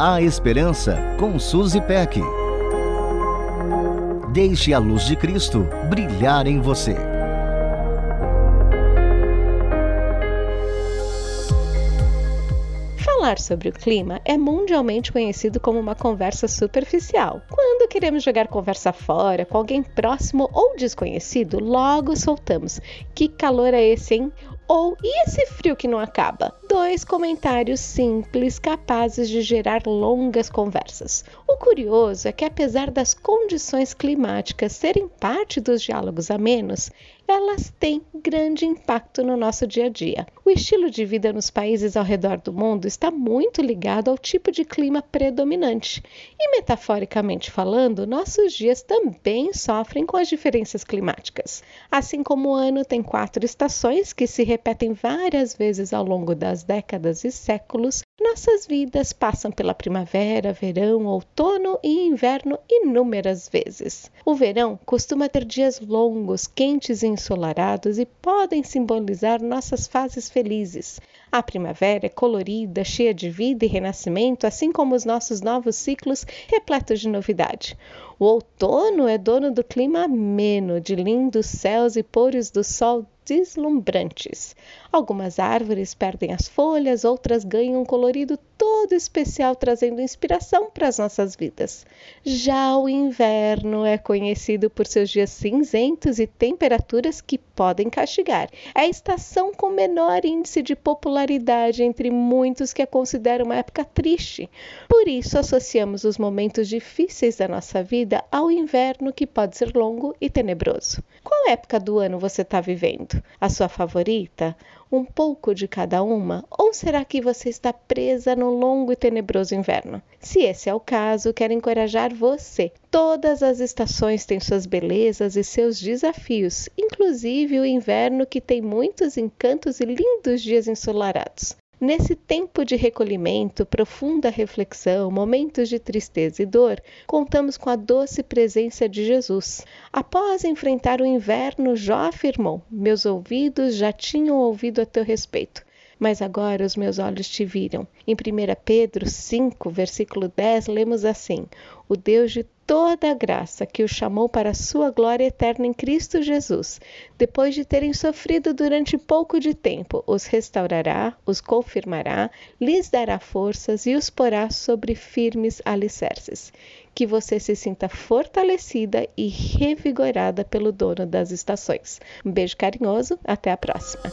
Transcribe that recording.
A Esperança com Suzy Peck. Deixe a luz de Cristo brilhar em você. Falar sobre o clima é mundialmente conhecido como uma conversa superficial. Quando queremos jogar conversa fora com alguém próximo ou desconhecido, logo soltamos: Que calor é esse, hein? Ou e esse frio que não acaba? Dois comentários simples capazes de gerar longas conversas. O curioso é que, apesar das condições climáticas serem parte dos diálogos amenos, elas têm grande impacto no nosso dia a dia. O estilo de vida nos países ao redor do mundo está muito ligado ao tipo de clima predominante. E, metaforicamente falando, nossos dias também sofrem com as diferenças climáticas. Assim como o ano tem quatro estações que se repetem várias vezes ao longo das décadas e séculos, nossas vidas passam pela primavera, verão, outono e inverno inúmeras vezes. O verão costuma ter dias longos, quentes e ensolarados e podem simbolizar nossas fases felizes. A primavera é colorida, cheia de vida e renascimento, assim como os nossos novos ciclos repletos de novidade. O outono é dono do clima ameno, de lindos céus e pôres do sol deslumbrantes. Algumas árvores perdem as folhas, outras ganham um colorido todo especial, trazendo inspiração para as nossas vidas. Já o inverno é conhecido por seus dias cinzentos e temperaturas que podem castigar. É a estação com menor índice de popularidade entre muitos que a consideram uma época triste. Por isso, associamos os momentos difíceis da nossa vida ao inverno, que pode ser longo e tenebroso. Qual época do ano você está vivendo? A sua favorita? um pouco de cada uma? Ou será que você está presa no longo e tenebroso inverno? Se esse é o caso, quero encorajar você. Todas as estações têm suas belezas e seus desafios, inclusive o inverno que tem muitos encantos e lindos dias ensolarados. Nesse tempo de recolhimento, profunda reflexão, momentos de tristeza e dor, contamos com a doce presença de Jesus. Após enfrentar o inverno, Jó afirmou: Meus ouvidos já tinham ouvido a teu respeito mas agora os meus olhos te viram. Em 1 Pedro 5, versículo 10, lemos assim: O Deus de toda a graça que o chamou para a sua glória eterna em Cristo Jesus, depois de terem sofrido durante pouco de tempo, os restaurará, os confirmará, lhes dará forças e os porá sobre firmes alicerces. Que você se sinta fortalecida e revigorada pelo dono das estações. Um beijo carinhoso, até a próxima.